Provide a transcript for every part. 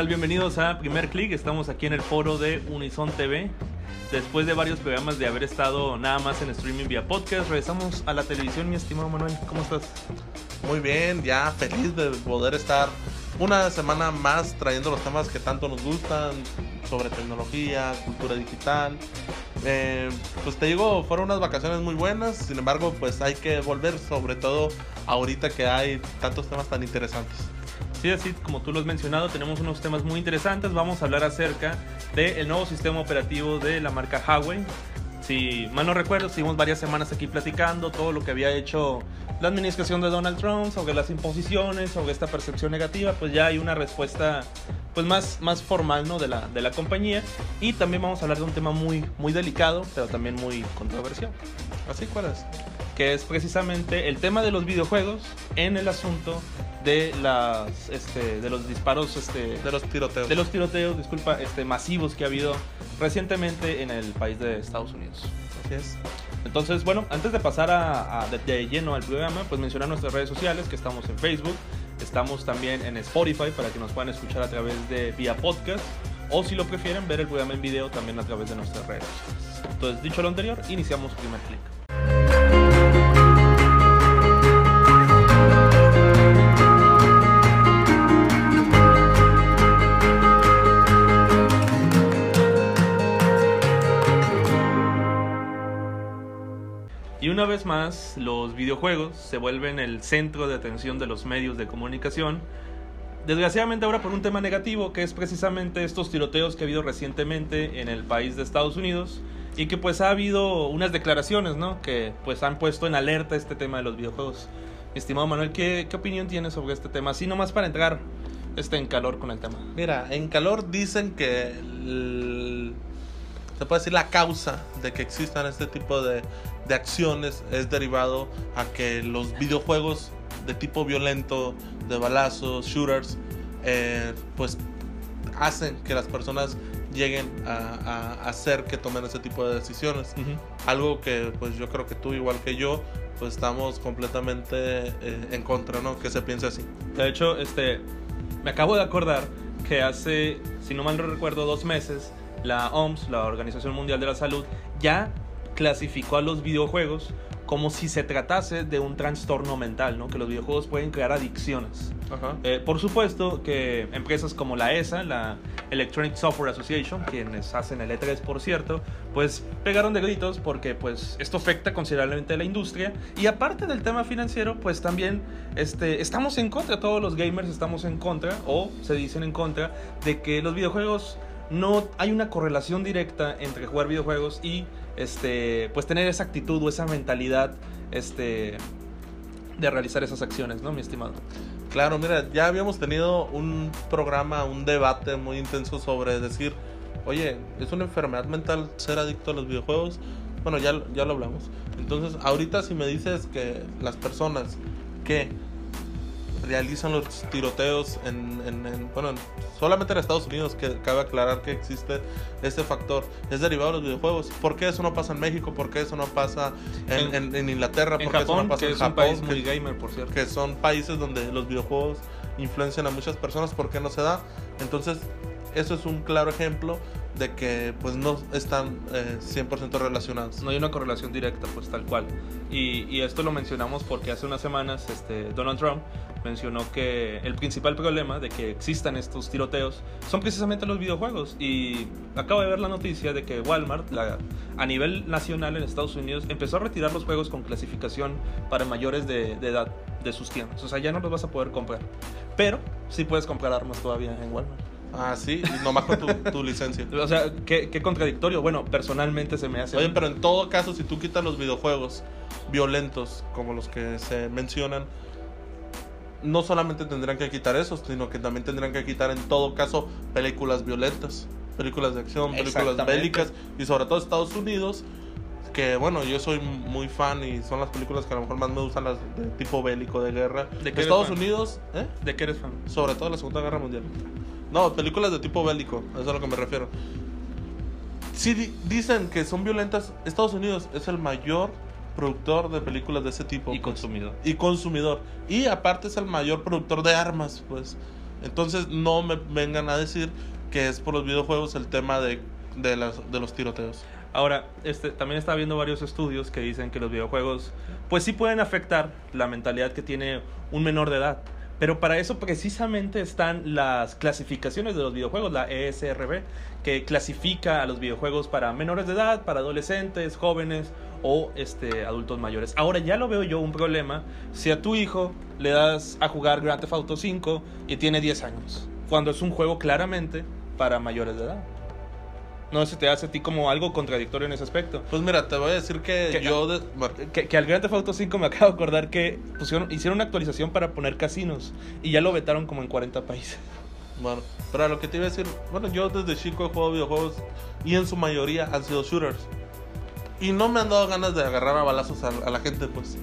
tal? Bienvenidos a Primer Click. Estamos aquí en el foro de Unison TV. Después de varios programas de haber estado nada más en streaming vía podcast, regresamos a la televisión, mi estimado Manuel. ¿Cómo estás? Muy bien, ya feliz de poder estar una semana más trayendo los temas que tanto nos gustan sobre tecnología, cultura digital. Eh, pues te digo, fueron unas vacaciones muy buenas, sin embargo, pues hay que volver, sobre todo ahorita que hay tantos temas tan interesantes. Sí, así como tú lo has mencionado, tenemos unos temas muy interesantes. Vamos a hablar acerca del nuevo sistema operativo de la marca Huawei. Si mal no recuerdo, estuvimos varias semanas aquí platicando todo lo que había hecho la administración de Donald Trump sobre las imposiciones, sobre esta percepción negativa. Pues ya hay una respuesta pues más, más formal ¿no? de, la, de la compañía. Y también vamos a hablar de un tema muy, muy delicado, pero también muy controversial. ¿Así cuál es? Que es precisamente el tema de los videojuegos en el asunto de las este, de los disparos este, de los tiroteos. de los tiroteos disculpa este masivos que ha habido recientemente en el país de Estados Unidos. Así es. Entonces bueno antes de pasar a, a de, de, lleno al programa pues mencionar nuestras redes sociales que estamos en Facebook estamos también en Spotify para que nos puedan escuchar a través de vía podcast o si lo prefieren ver el programa en video también a través de nuestras redes sociales. Entonces dicho lo anterior iniciamos primer clic una vez más, los videojuegos se vuelven el centro de atención de los medios de comunicación. Desgraciadamente ahora por un tema negativo, que es precisamente estos tiroteos que ha habido recientemente en el país de Estados Unidos y que pues ha habido unas declaraciones, ¿no? Que pues han puesto en alerta este tema de los videojuegos. Estimado Manuel, ¿qué, opinión tienes sobre este tema? Así nomás para entrar este en calor con el tema. Mira, en calor dicen que el, se puede decir la causa de que existan este tipo de, de acciones es derivado a que los videojuegos de tipo violento, de balazos, shooters, eh, pues hacen que las personas lleguen a, a, hacer que tomen ese tipo de decisiones. Uh -huh. Algo que pues yo creo que tú igual que yo pues estamos completamente eh, en contra, ¿no? Que se piense así. De hecho, este, me acabo de acordar que hace, si no mal no recuerdo, dos meses, la OMS, la Organización Mundial de la Salud, ya clasificó a los videojuegos como si se tratase de un trastorno mental, ¿no? Que los videojuegos pueden crear adicciones. Eh, por supuesto que empresas como la ESA, la Electronic Software Association, quienes hacen el E3 por cierto, pues pegaron de gritos porque pues esto afecta considerablemente a la industria y aparte del tema financiero, pues también este, estamos en contra, todos los gamers estamos en contra o se dicen en contra de que los videojuegos no hay una correlación directa entre jugar videojuegos y este pues tener esa actitud o esa mentalidad este de realizar esas acciones, ¿no, mi estimado? Claro, mira, ya habíamos tenido un programa, un debate muy intenso sobre decir, oye, ¿es una enfermedad mental ser adicto a los videojuegos? Bueno, ya, ya lo hablamos. Entonces, ahorita si me dices que las personas que realizan los tiroteos en, en, en, bueno, solamente en Estados Unidos, que cabe aclarar que existe este factor, es derivado de los videojuegos. ¿Por qué eso no pasa en México? ¿Por qué eso no pasa en, en, en Inglaterra? ¿Por qué Japón, eso no pasa que en es Japón? un país muy gamer, por cierto. Que son países donde los videojuegos influencian a muchas personas, ¿por qué no se da? Entonces, eso es un claro ejemplo de que pues no están eh, 100% relacionados. No hay una correlación directa, pues tal cual. Y, y, esto lo mencionamos porque hace unas semanas este, Donald Trump mencionó que el principal problema de que existan estos tiroteos son precisamente los videojuegos. Y acabo de ver la noticia de que Walmart, la, a nivel nacional en Estados Unidos, empezó a retirar los juegos con clasificación para mayores de, de edad de sus tiendas. O sea, ya no los vas a poder comprar. Pero sí puedes comprar armas todavía en Walmart. Ah, sí, nomás con tu, tu licencia. O sea, ¿qué, ¿qué, contradictorio. Bueno, personalmente se me hace. Oye, pero en todo caso, si tú quitas los videojuegos violentos, como los que se mencionan, no solamente tendrán que quitar esos, sino que también tendrán que quitar en todo caso películas violentas, películas de acción, películas bélicas, y sobre todo Estados Unidos, que bueno, yo soy muy fan y son las películas que a lo mejor más me gustan las de tipo bélico, de guerra. ¿De qué Estados Unidos, ¿eh? ¿De qué eres fan? Sobre todo la Segunda Guerra Mundial. No, películas de tipo bélico, eso es a lo que me refiero. Si di dicen que son violentas, Estados Unidos es el mayor productor de películas de ese tipo. Y consumidor. Y consumidor. Y aparte es el mayor productor de armas, pues. Entonces no me vengan a decir que es por los videojuegos el tema de, de, las, de los tiroteos. Ahora, este, también está viendo varios estudios que dicen que los videojuegos, pues sí pueden afectar la mentalidad que tiene un menor de edad. Pero para eso precisamente están las clasificaciones de los videojuegos, la ESRB, que clasifica a los videojuegos para menores de edad, para adolescentes, jóvenes o este, adultos mayores. Ahora ya lo veo yo un problema si a tu hijo le das a jugar Grand Theft Auto 5 y tiene 10 años, cuando es un juego claramente para mayores de edad. No se te hace a ti como algo contradictorio en ese aspecto. Pues mira, te voy a decir que Que- yo... de- Que, que al Grand Theft Auto 5 me acabo de acordar que pusieron, hicieron una actualización para poner casinos y ya lo vetaron como en 40 países. Bueno, pero a lo que te iba a decir, bueno, yo desde chico he jugado videojuegos y en su mayoría han sido shooters. Y no me han dado ganas de agarrar a balazos a, a la gente, pues. ¿Sí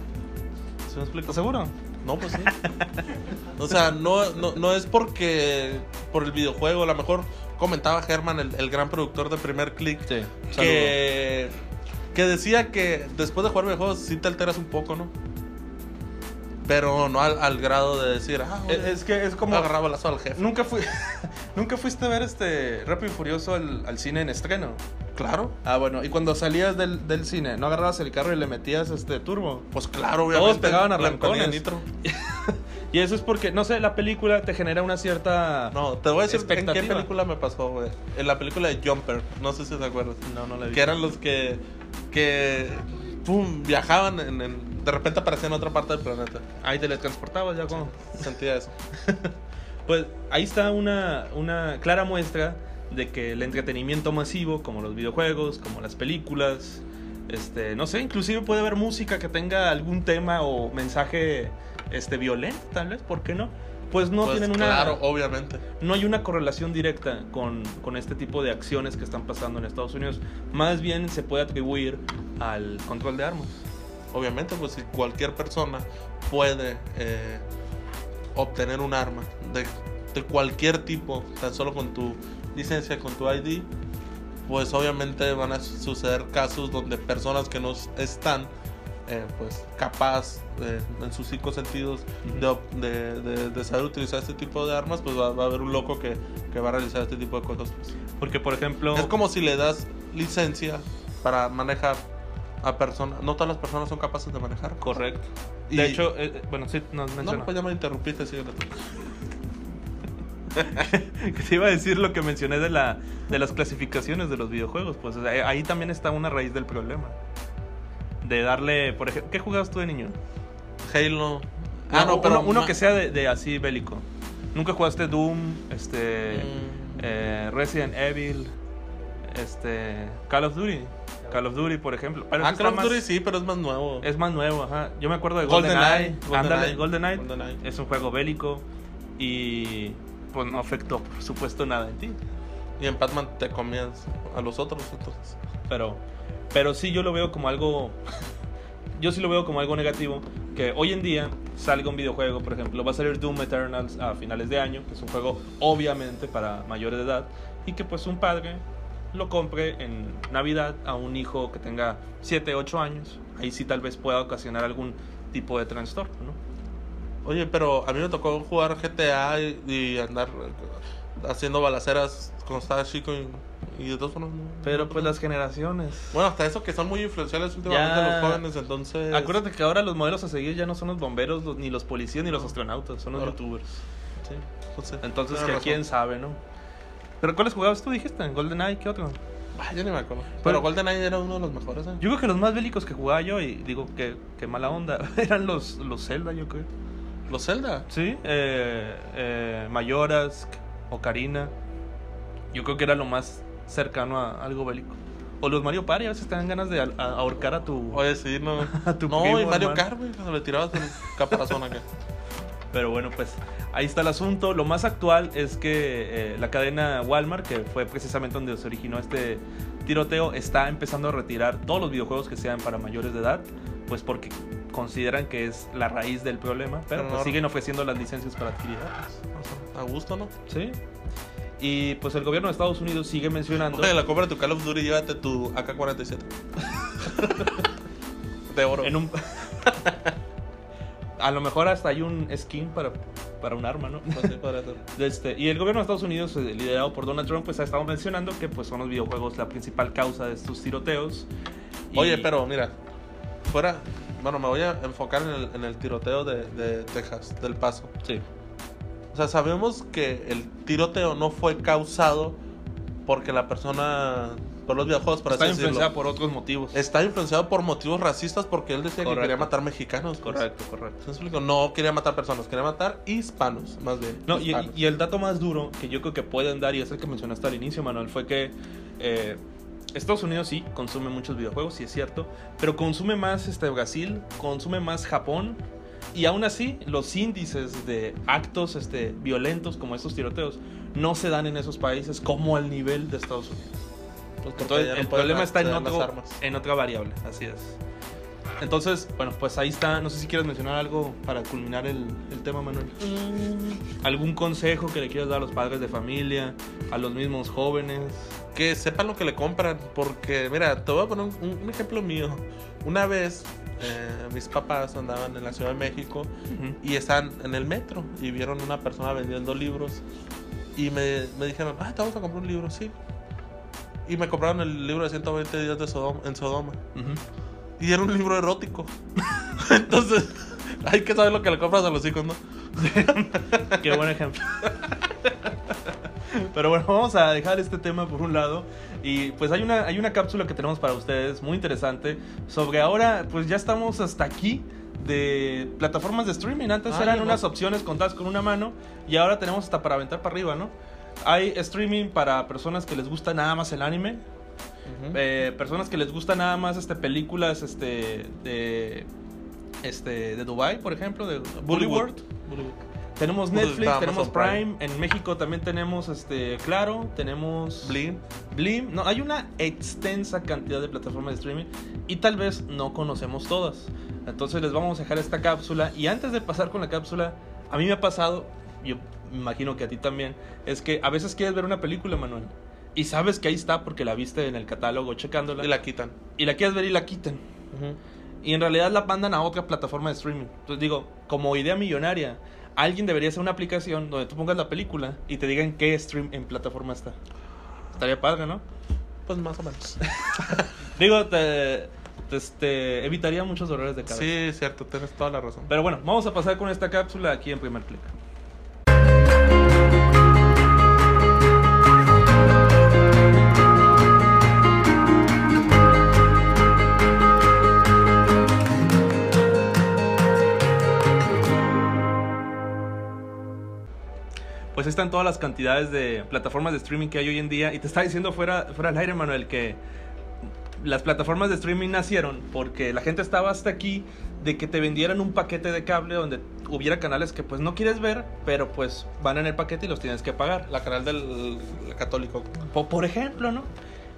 me explico? ¿Estás seguro? No, pues sí. o sea, no, no, no es porque por el videojuego, a lo mejor comentaba Germán, el, el gran productor de Primer Click, Sí. que, que decía que después de jugar videojuegos sí te alteras un poco, ¿no? Pero no al, al grado de decir, ah, Es, oye, es que es como... agarrar balazo al jefe. Nunca fui... Nunca fuiste a ver este Rápido y Furioso al, al cine en estreno. Claro. Ah, bueno, y cuando salías del, del cine, ¿no agarrabas el carro y le metías este turbo? Pues claro, obviamente. Todos pegaban le arrancones. ponía nitro. Y eso es porque, no sé, la película te genera una cierta... No, te voy a decir en qué película me pasó, güey. En la película de Jumper, no sé si te acuerdas. No, no la vi. Que eran los que, que pum, viajaban, en, en- de repente aparecían en otra parte del planeta. Ahí te transportabas ya como... Sentía eso. Pues ahí está una, una clara muestra de que el entretenimiento masivo, como los videojuegos, como las películas, este, no sé, inclusive puede haber música que tenga algún tema o mensaje este, violento, tal vez, ¿por qué no? Pues no Pues tienen una... Claro, obviamente. No hay una correlación directa con, con este tipo de acciones que están pasando en Estados Unidos. Más bien se puede atribuir al control de armas. Obviamente, pues si cualquier persona puede eh, obtener un arma de, de cualquier tipo, tan solo con tu licencia, con tu ID, pues obviamente van a suceder casos donde personas que no están eh, pues capaz eh, en sus cinco sentidos de, de- de- de saber utilizar este tipo de armas, pues va, va a haber un loco que, que va a realizar este tipo de cosas. pues. Porque, por ejemplo... Es como si le das licencia para manejar a personas. No todas las personas son capaces de manejar. Correcto. Y- De hecho, eh, eh, bueno, sí, nos No, menciona. pues ya me interrumpiste, tú. que te iba a decir lo que mencioné de, la, de las clasificaciones de los videojuegos. Pues o sea, ahí también está una raíz del problema. De darle, por ejemplo, ¿qué jugabas tú de niño? Halo. Ah, no, pero uno, que sea de, de así bélico. ¿Nunca jugaste Doom, este, Mm. eh, Resident Evil, este, Call of Duty? Call of Duty, por ejemplo. Pero Ah, Call of Duty más- sí, pero es más nuevo. Es más nuevo, ajá. Yo me acuerdo de GoldenEye, GoldenEye. GoldenEye. GoldenEye. Es un juego bélico y pues no afectó, por supuesto, nada en ti. Y en Batman te comías a los otros, entonces. Pero, pero sí yo lo veo como algo, yo sí lo veo como algo negativo, que hoy en día salga un videojuego, por ejemplo, va a salir Doom Eternals a finales de año, que es un juego obviamente para mayores de edad, y que pues un padre lo compre en Navidad a un hijo que tenga 7, 8 años, ahí sí tal vez pueda ocasionar algún tipo de trastorno, ¿no? Oye, pero a mí me tocó jugar GTA y, y andar haciendo balaceras cuando estaba chico y, y de todas formas no- Pero no- pues las generaciones... Bueno, hasta eso que son muy influenciales últimamente Ya. los jóvenes, entonces... Acuérdate que ahora los modelos a seguir ya no son los bomberos, los- ni los policías, ni los astronautas, son los Ahora- youtubers. Sí, pues Entonces, tienes que razón. quién sabe, ¿no? ¿Pero cuáles jugabas tú, dijiste? ¿En GoldenEye? ¿Qué otro? Ah, ya ni me acuerdo. Pero, Pero- GoldenEye era uno de los mejores, ¿eh? Yo creo que los más bélicos que jugaba yo, y digo que, que mala onda, eran los, los Zelda, yo creo. Los Zelda. Sí, eh, eh, Mayoras, Ocarina. Yo creo que era lo más cercano a algo bélico. O los Mario Party, a veces te dan ganas de ahorcar a tu... Oye, sí, no. A tu no, primo, y Mario. Kart, güey, cuando le tirabas el caparazón acá. Pero bueno, pues ahí está el asunto. Lo más actual es que eh, la cadena Walmart, que fue precisamente donde se originó este tiroteo, está empezando a retirar todos los videojuegos que sean para mayores de edad, pues porque consideran que es la raíz del problema, pero, Pero pues no- siguen ofreciendo las licencias para adquirir armas. O sea, a gusto, ¿no? Sí. Y pues el gobierno de Estados Unidos sigue mencionando... Oye, la compra de tu Call of Duty, llévate tu AK-47. de oro. en un... a lo mejor hasta hay un skin para para un arma, ¿no? Pues sí, podría ser. Este, y el gobierno de Estados Unidos, eh, liderado por Donald Trump, pues ha estado mencionando que pues, son los videojuegos la principal causa de estos tiroteos. Y- Oye, pero mira, fuera. Bueno, me voy a enfocar en el, en el tiroteo de, de Texas, del Paso. Sí. O sea, sabemos que el tiroteo no fue causado porque la persona. Por los videojuegos, por Está así decirlo. influenciada por otros motivos. Está influenciado por motivos racistas porque él decía que quería matar mexicanos. pues. Correcto, correcto. No quería matar personas, quería matar hispanos, más bien. No, y el dato más duro que yo creo que pueden dar, y es el que mencionaste al inicio, Manuel, fue que eh, Estados Unidos sí consume muchos videojuegos, sí es cierto, pero consume más este, Brasil, consume más Japón, y aún así los índices de actos este, violentos como estos tiroteos no se dan en esos países como al nivel de Estados Unidos. Pues Entonces, no el problema está en, otro, armas. otra variable, así es. Entonces, bueno, pues ahí está. No sé si quieres mencionar algo para culminar el, el tema, Manuel. ¿Algún consejo que le quieras dar a los padres de familia, a los mismos jóvenes? Que sepan lo que le compran, porque mira, te voy a poner un, un- ejemplo mío. Una vez eh, mis papás andaban en la Ciudad de México Ujú. y estaban en el metro y vieron una persona vendiendo libros y me, me dijeron, ah, te vamos a comprar un libro, sí. Y me compraron el libro de 120 días de Sodoma, en Sodoma. Y era un libro erótico. Entonces, hay que saber lo que le compras a los hijos, ¿no? Qué buen ejemplo. Pero bueno, vamos a dejar este tema por un lado. Y pues hay una, hay una cápsula que tenemos para ustedes muy interesante sobre ahora, pues ya estamos hasta aquí de plataformas de streaming. Antes Ay, eran unas opciones contadas con una mano y ahora tenemos hasta para aventar para arriba, ¿no? Hay streaming para personas que les gusta nada más el anime, eh, personas que les gusta nada más este películas este de este de Dubai, por ejemplo, de Bollywood. Tenemos Netflix, tenemos Prime. en México también tenemos este Claro, tenemos Blim. Blim. No, hay una extensa cantidad de plataformas de streaming y tal vez no conocemos todas. Entonces les vamos a dejar esta cápsula y antes de pasar con la cápsula, a mí me ha pasado, yo me imagino que a ti también, es que a veces quieres ver una película, Manuel, y sabes que ahí está porque la viste en el catálogo checándola Y la quitan. y la quieres ver y la quitan. Y en realidad la mandan a otra plataforma de streaming. Entonces digo, como idea millonaria, alguien debería hacer una aplicación donde tú pongas la película y te digan qué stream en plataforma está. Estaría padre, ¿no? Pues más o menos. Digo, te, te- este, evitaría muchos dolores de cabeza. Sí, cierto, tienes toda la razón. Pero bueno, vamos a pasar con esta cápsula aquí en primer clic. Están todas las cantidades de plataformas de streaming que hay hoy en día. Y te estaba diciendo fuera, fuera del aire, Manuel, que las plataformas de streaming nacieron porque la gente estaba hasta aquí de que te vendieran un paquete de cable donde hubiera canales que pues no quieres ver, pero pues van en el paquete y los tienes que pagar. La canal del católico. Po- por ejemplo, ¿no?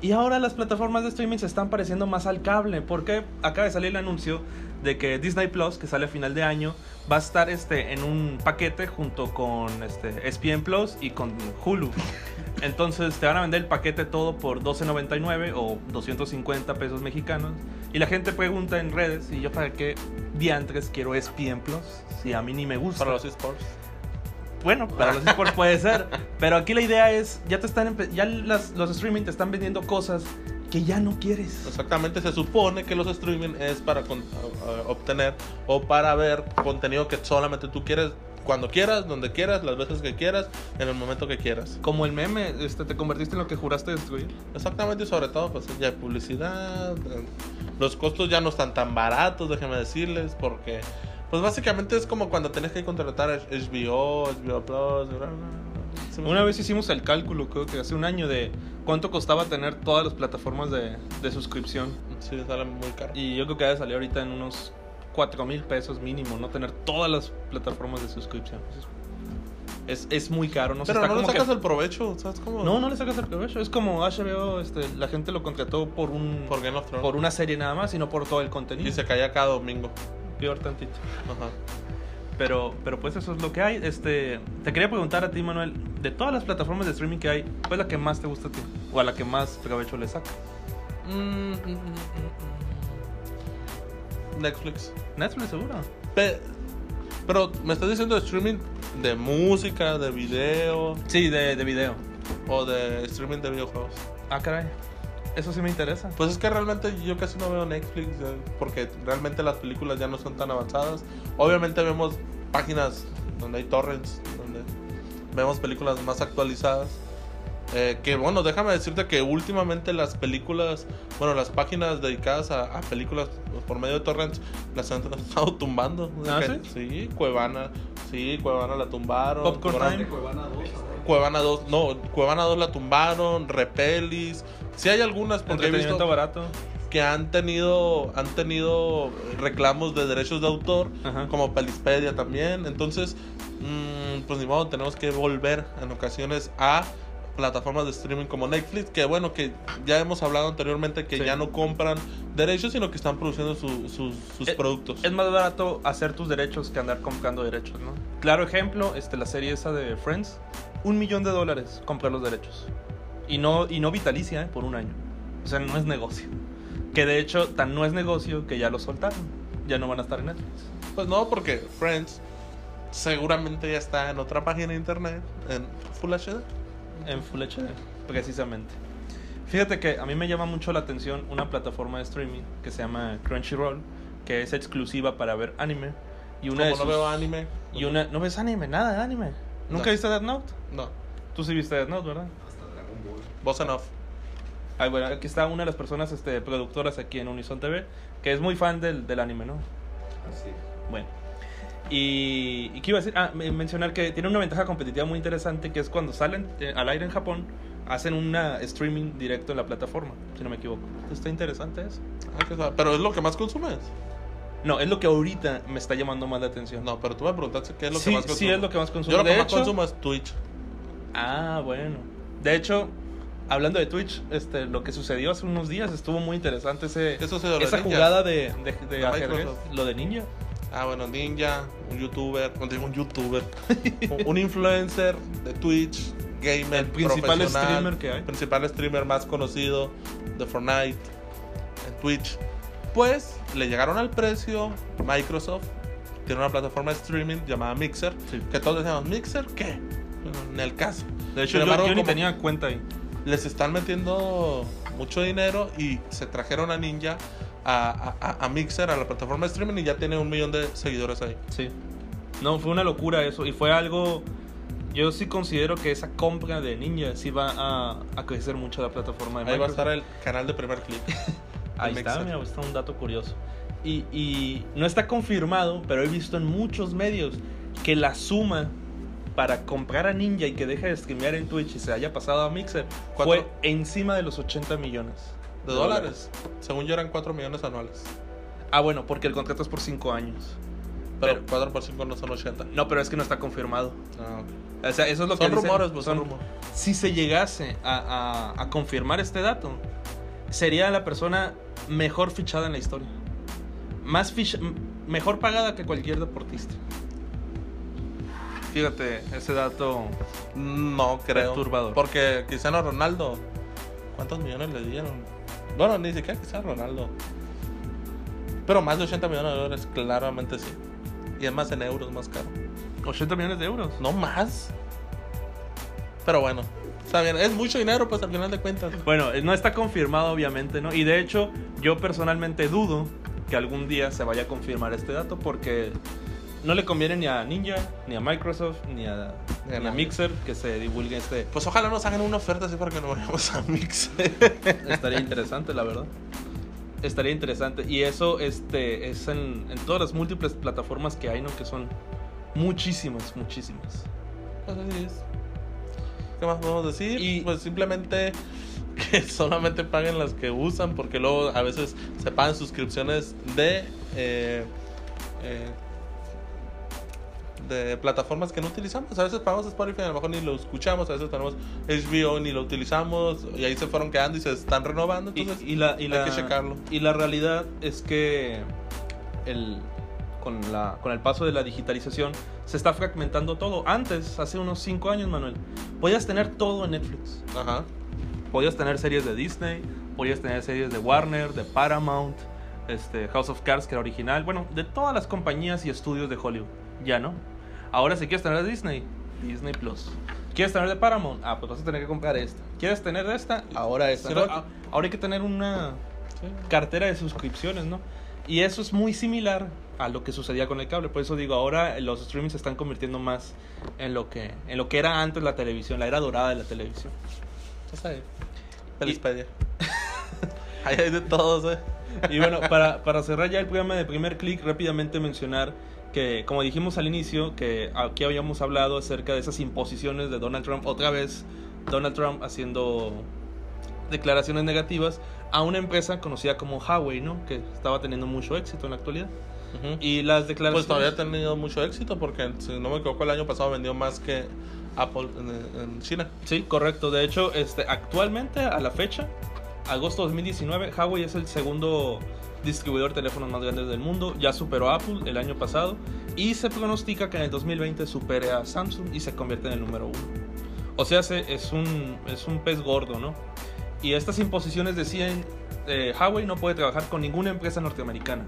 Y ahora las plataformas de streaming se están pareciendo más al cable, porque acaba de salir el anuncio de que Disney Plus, que sale a final de año, va a estar este, en un paquete junto con este, ESPN Plus y con Hulu. Entonces te van a vender el paquete todo por 12.99 o 250 pesos mexicanos. Y la gente pregunta en redes, ¿y yo para qué diantres quiero ESPN Plus? Si a mí ni me gusta. Para los esports. Bueno, para los esports puede ser. Pero aquí la idea es, ya te están ya las- los streaming te están vendiendo cosas que ya no quieres. Exactamente, se supone que los streaming es para con- a- obtener o para ver contenido que solamente tú quieres, cuando quieras, donde quieras, las veces que quieras, en el momento que quieras. Como el meme, este, te convertiste en lo que juraste destruir. Exactamente, y sobre todo, pues ya hay publicidad. eh, Los costos ya no están tan baratos, déjenme decirles, porque, pues básicamente es como cuando tenés que contratar HBO, HBO Plus. bla, bla, bla. ¿Sí me Una vez hicimos el cálculo, creo que hace un año, de cuánto costaba tener todas las plataformas de, de suscripción. Sí, sale muy caro. Y yo creo que ha de salir ahorita en unos 4 mil pesos mínimo, no tener todas las plataformas de suscripción. Es, es muy caro, no Pero está no le que- sacas el provecho, ¿sabes cómo? No, no le sacas el provecho. Es como HBO, este, la gente lo contrató por un Por Game of Thrones. por una serie nada más y no por todo el contenido. Y se caía cada domingo. Peor tantito. Ajá. Pero, pero pues eso es lo que hay. Este, te quería preguntar a ti, Manuel, de todas las plataformas de streaming que hay, ¿cuál es la que más te gusta a ti? O a la que más provecho le saca. Mm, mm, mm, mm. Netflix. Netflix, seguro. Pe- pero me estás diciendo de streaming De música, de video Sí, de, de video. o de streaming de videojuegos. Ah, caray. Eso sí me interesa. Pues es que realmente yo casi no veo Netflix eh, porque realmente las películas ya no son tan avanzadas. Obviamente vemos páginas donde hay torrents, donde vemos películas más actualizadas. Eh, que bueno, déjame decirte que últimamente las películas, bueno, las páginas dedicadas a, a películas por medio de torrents las han estado tumbando. ¿Ah, Que- sí? Cuevana, sí, Cuevana la tumbaron. Popcorn Cuevana- Time. Cuevana 2. Cuevana 2, no, Cuevana 2 la tumbaron, Repelis. Sí hay algunas porque he visto barato. que han tenido han tenido reclamos de derechos de autor, Ajá. como Pelispedia también. Entonces, mm, pues ni modo, tenemos que volver en ocasiones a plataformas de streaming como Netflix, que bueno, que ya hemos hablado anteriormente que Sí. ya no compran derechos, sino que están produciendo su- sus- sus Eh, productos. Es más barato hacer tus derechos que andar comprando derechos, ¿no? Claro ejemplo, este, la serie esa de Friends. Un millón de dólares comprar los derechos. Y no, y no vitalicia, ¿eh? Por un año. O sea, no es negocio. Que de hecho, tan no es negocio que ya lo soltaron. Ya no van a estar en Netflix. Pues no, porque Friends seguramente ya está en otra página de internet, en Full HD. En Full HD, precisamente. Fíjate que a mí me llama mucho la atención una plataforma de streaming que se llama Crunchyroll, que es exclusiva para ver anime. Y una Como de no sus- veo anime. Y una, ¿No ves anime? Nada de anime. ¿Nunca No. viste Death Note? No, Tú sí viste Death Note, ¿verdad? En off. Ay, bueno, aquí está una de las personas este, productoras aquí en Unison TV, que es muy fan del, del anime, ¿no? Así. Bueno. Y, y qué iba a decir, ah, me- mencionar que tiene una ventaja competitiva muy interesante, que es cuando salen eh, al aire en Japón, hacen una streaming directo en la plataforma, si no me equivoco. Está interesante eso. Ah. Pero es lo que más consumes. No, es lo que ahorita me está llamando más la atención. No, pero tú me preguntaste qué es lo sí, que más consumes. sí es lo que más consumo. Yo lo que de más hecho, consumo es Twitch. Ah, bueno. De hecho, hablando de Twitch, este, lo que sucedió hace unos días estuvo muy interesante ese, ¿Qué sucedió? ¿Lo de esa jugada de, de, de ajedrez, lo de Ninja. Ah, bueno, Ninja, un youtuber, no digo un youtuber, un- influencer de Twitch, gamer, El principal streamer que hay. el principal streamer más conocido de Fortnite en Twitch. Pues le llegaron al precio Microsoft, tiene una plataforma de streaming llamada Mixer, Sí. que todos decíamos, ¿Mixer qué? En el caso. De hecho, Sin yo, embargo, yo ni tenía cuenta ahí. les están metiendo mucho dinero y se trajeron a Ninja a, a- a Mixer, a la plataforma de streaming y ya tiene un millón de seguidores ahí. Sí. No, fue una locura eso. Y fue algo. Yo sí considero que esa compra de Ninja sí va a, a crecer mucho la plataforma de Ahí va a Microsoft. estar el canal de primer clip. Ahí de está, Mixer. mira, está un dato curioso. Y, y no está confirmado, pero he visto en muchos medios que la suma para comprar a Ninja y que deje de streamear en Twitch y se haya pasado a Mixer Cuatro- fue encima de los 80 millones De dólares. Según yo eran 4 millones anuales. Ah, bueno, porque el contrato es por 5 años. Pero, Pero- 4 por 5 no son 80. No, pero es que no está confirmado. Ah, ok. O sea, eso es lo Son que dicen. rumores, pues, son Son- rumores. Si se llegase a, a- a confirmar este dato, sería la persona mejor fichada en la historia. Más ficha- mejor pagada que cualquier deportista. Fíjate, ese dato. No creo. Perturbador. Porque Cristiano Ronaldo, ¿cuántos millones le dieron? Bueno, ni siquiera Cristiano Ronaldo. Pero más de 80 millones de dólares, claramente sí. Y es más en euros, más caro. 80 millones de euros. No más. Pero bueno, está bien. Es mucho dinero, pues al final de cuentas. Bueno, eh, no está confirmado, obviamente, ¿no? Y de hecho, yo personalmente dudo que algún día se vaya a confirmar este dato porque no le conviene ni a Ninja, ni a Microsoft, ni a, Ni a. Mixer que se divulgue este. Pues ojalá nos hagan una oferta así para que nos vayamos a Mix. Estaría interesante, la verdad. Estaría interesante. Y eso este, es en, en todas las múltiples plataformas que hay, ¿no? Que son muchísimas, muchísimas. Así es. ¿Qué más podemos decir? Y- pues simplemente que solamente paguen las que usan, porque luego a veces se pagan suscripciones de eh, eh, de plataformas que no utilizamos. A veces pagamos Spotify, a lo mejor ni lo escuchamos, a veces tenemos HBO ni lo utilizamos, y ahí se fueron quedando y se están renovando. Y, Entonces, y la, y hay la- que checarlo. Y la realidad es que el, con, la, con el paso de la digitalización se está fragmentando todo. Antes, hace unos 5 años, Manuel, podías tener todo en Netflix. ajá. Podías tener series de Disney, podías tener series de Warner, de Paramount, este, House of Cards, que era original. Bueno, de todas las compañías y estudios de Hollywood. Ya no. Ahora si quieres tener de Disney, Disney Plus. ¿Quieres tener de Paramount? Ah, pues vas a tener que comprar esta. ¿Quieres tener de esta? Ahora esta. Ah, Ahora hay que tener una cartera de suscripciones, ¿no? Y eso es muy similar a lo que sucedía con el cable. Por eso digo, ahora los streamings se están convirtiendo más en lo que, en lo que era antes la televisión, la era dorada de la televisión. Está ahí. Pelispedia. Ahí hay de todos, eh. Y bueno, para, para cerrar ya el programa de primer clic, rápidamente mencionar que, como dijimos al inicio, que aquí habíamos hablado acerca de esas imposiciones de Donald Trump, otra vez Donald Trump haciendo declaraciones negativas a una empresa conocida como Huawei, ¿no? Que estaba teniendo mucho éxito en la actualidad. Ujú. Y las Pues declaraciones... todavía ha tenido mucho éxito porque, si no me equivoco, el año pasado vendió más que Apple en, en China. Sí, correcto. De hecho, este, actualmente, a la fecha, agosto 2019, Huawei es el segundo distribuidor de teléfonos más grande del mundo. Ya superó a Apple el año pasado y se pronostica que en el 2020 supere a Samsung y se convierte en el número uno. O sea, se- es un, es un pez gordo, ¿no? Y estas imposiciones decían, eh, Huawei no puede trabajar con ninguna empresa norteamericana.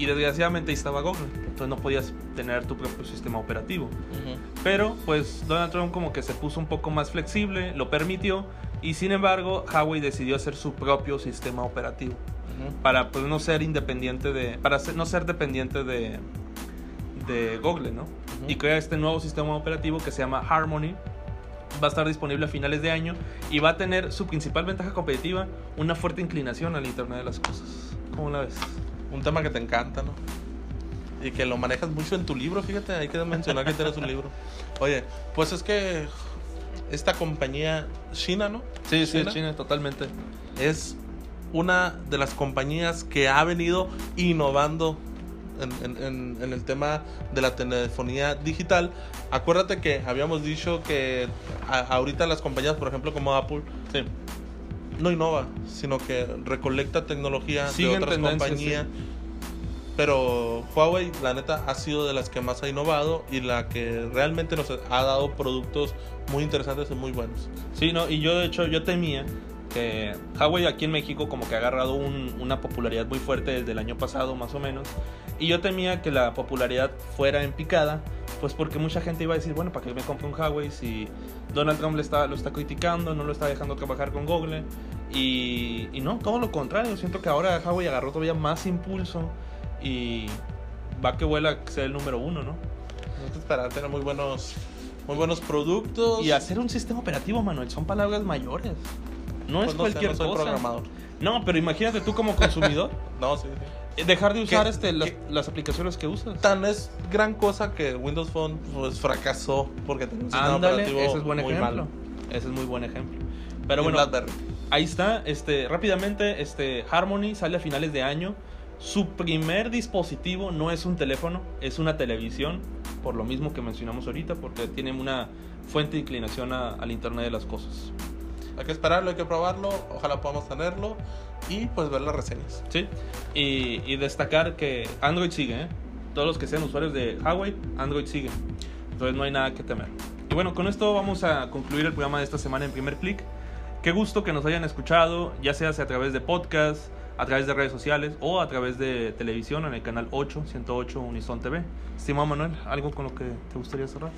Y desgraciadamente ahí estaba Google, entonces no podías tener tu propio sistema operativo. Pero pues Donald Trump como que se puso un poco más flexible, lo permitió y sin embargo Huawei decidió hacer su propio sistema operativo para pues no ser independiente de para ser- no ser dependiente de de Google, ¿no? Y crea este nuevo sistema operativo que se llama Harmony. Va a estar disponible a finales de año y va a tener su principal ventaja competitiva una fuerte inclinación al Internet de las cosas. ¿Cómo la ves? Un tema que te encanta, ¿no? Y que lo manejas mucho en tu libro, fíjate, hay que mencionar que tienes un libro. Oye, pues es que esta compañía china, ¿no? Sí, sí, China. China, totalmente. Es una de las compañías que ha venido innovando en, en- en- en el tema de la telefonía digital. Acuérdate que habíamos dicho que a- ahorita las compañías, por ejemplo, como Apple, Sí. No innova, sino que recolecta tecnología Siguen de otras compañías. Pero Huawei, la neta, ha sido de las que más ha innovado y la que realmente nos ha dado productos muy interesantes y muy buenos. Sí, no, y yo de hecho yo temía que Huawei aquí en México como que ha agarrado un- una popularidad muy fuerte desde el año pasado más o menos y yo temía que la popularidad fuera en picada pues porque mucha gente iba a decir bueno para qué me compro un Huawei si Donald Trump le está, lo está criticando no lo está dejando trabajar con Google y, y no todo lo contrario siento que ahora Huawei agarró todavía más impulso y va que vuela a ser el número uno no esperar tener muy buenos, muy buenos productos. y hacer un sistema operativo Manuel son palabras mayores no Pues es no sé, cualquier no soy cosa programador. no, pero imagínate tú como consumidor No, sí, sí. Eh, dejar de usar ¿Qué- este, las, qué- las aplicaciones que usas. Tan es gran cosa que Windows Phone pues, fracasó porque tenía un sistema Ándale, operativo ese es buen muy ejemplo. malo. Ese es muy buen ejemplo. Pero Y bueno, BlackBerry. ahí está. Este, rápidamente, este Harmony sale a finales de año. Su primer dispositivo no es un teléfono, es una televisión, por lo mismo que mencionamos ahorita, porque tiene una fuente de inclinación a- al Internet de las cosas. Hay que esperarlo, hay que probarlo, ojalá podamos tenerlo y pues ver las reseñas. ¿Sí? Y, y destacar que Android sigue, ¿eh? Todos los que sean usuarios de Huawei, Android sigue. Entonces no hay nada que temer. Y bueno, con esto vamos a concluir el programa de esta semana en primer clic. Qué gusto que nos hayan escuchado, ya sea a través de podcast, a través de redes sociales o a través de televisión en el canal 8, 108 Unison TV. Estimado Manuel, ¿algo con lo que te gustaría cerrar?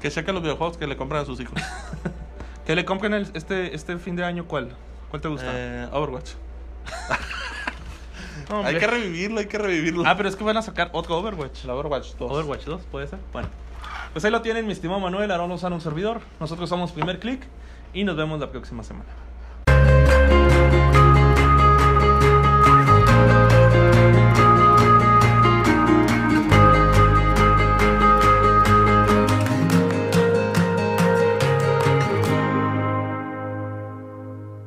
Que chequen los videojuegos que le compran a sus hijos. Que le compren el- este, este fin de año, ¿cuál? ¿Cuál te gusta? Eh, Overwatch. Hombre. Hay que revivirlo, hay que revivirlo. Ah, pero es que van a sacar otro Overwatch. el Overwatch 2. Overwatch 2, puede ser. Bueno, pues ahí lo tienen, mi estimado Manuel. Ahora nos un servidor. Nosotros somos Primer Click y nos vemos la próxima semana.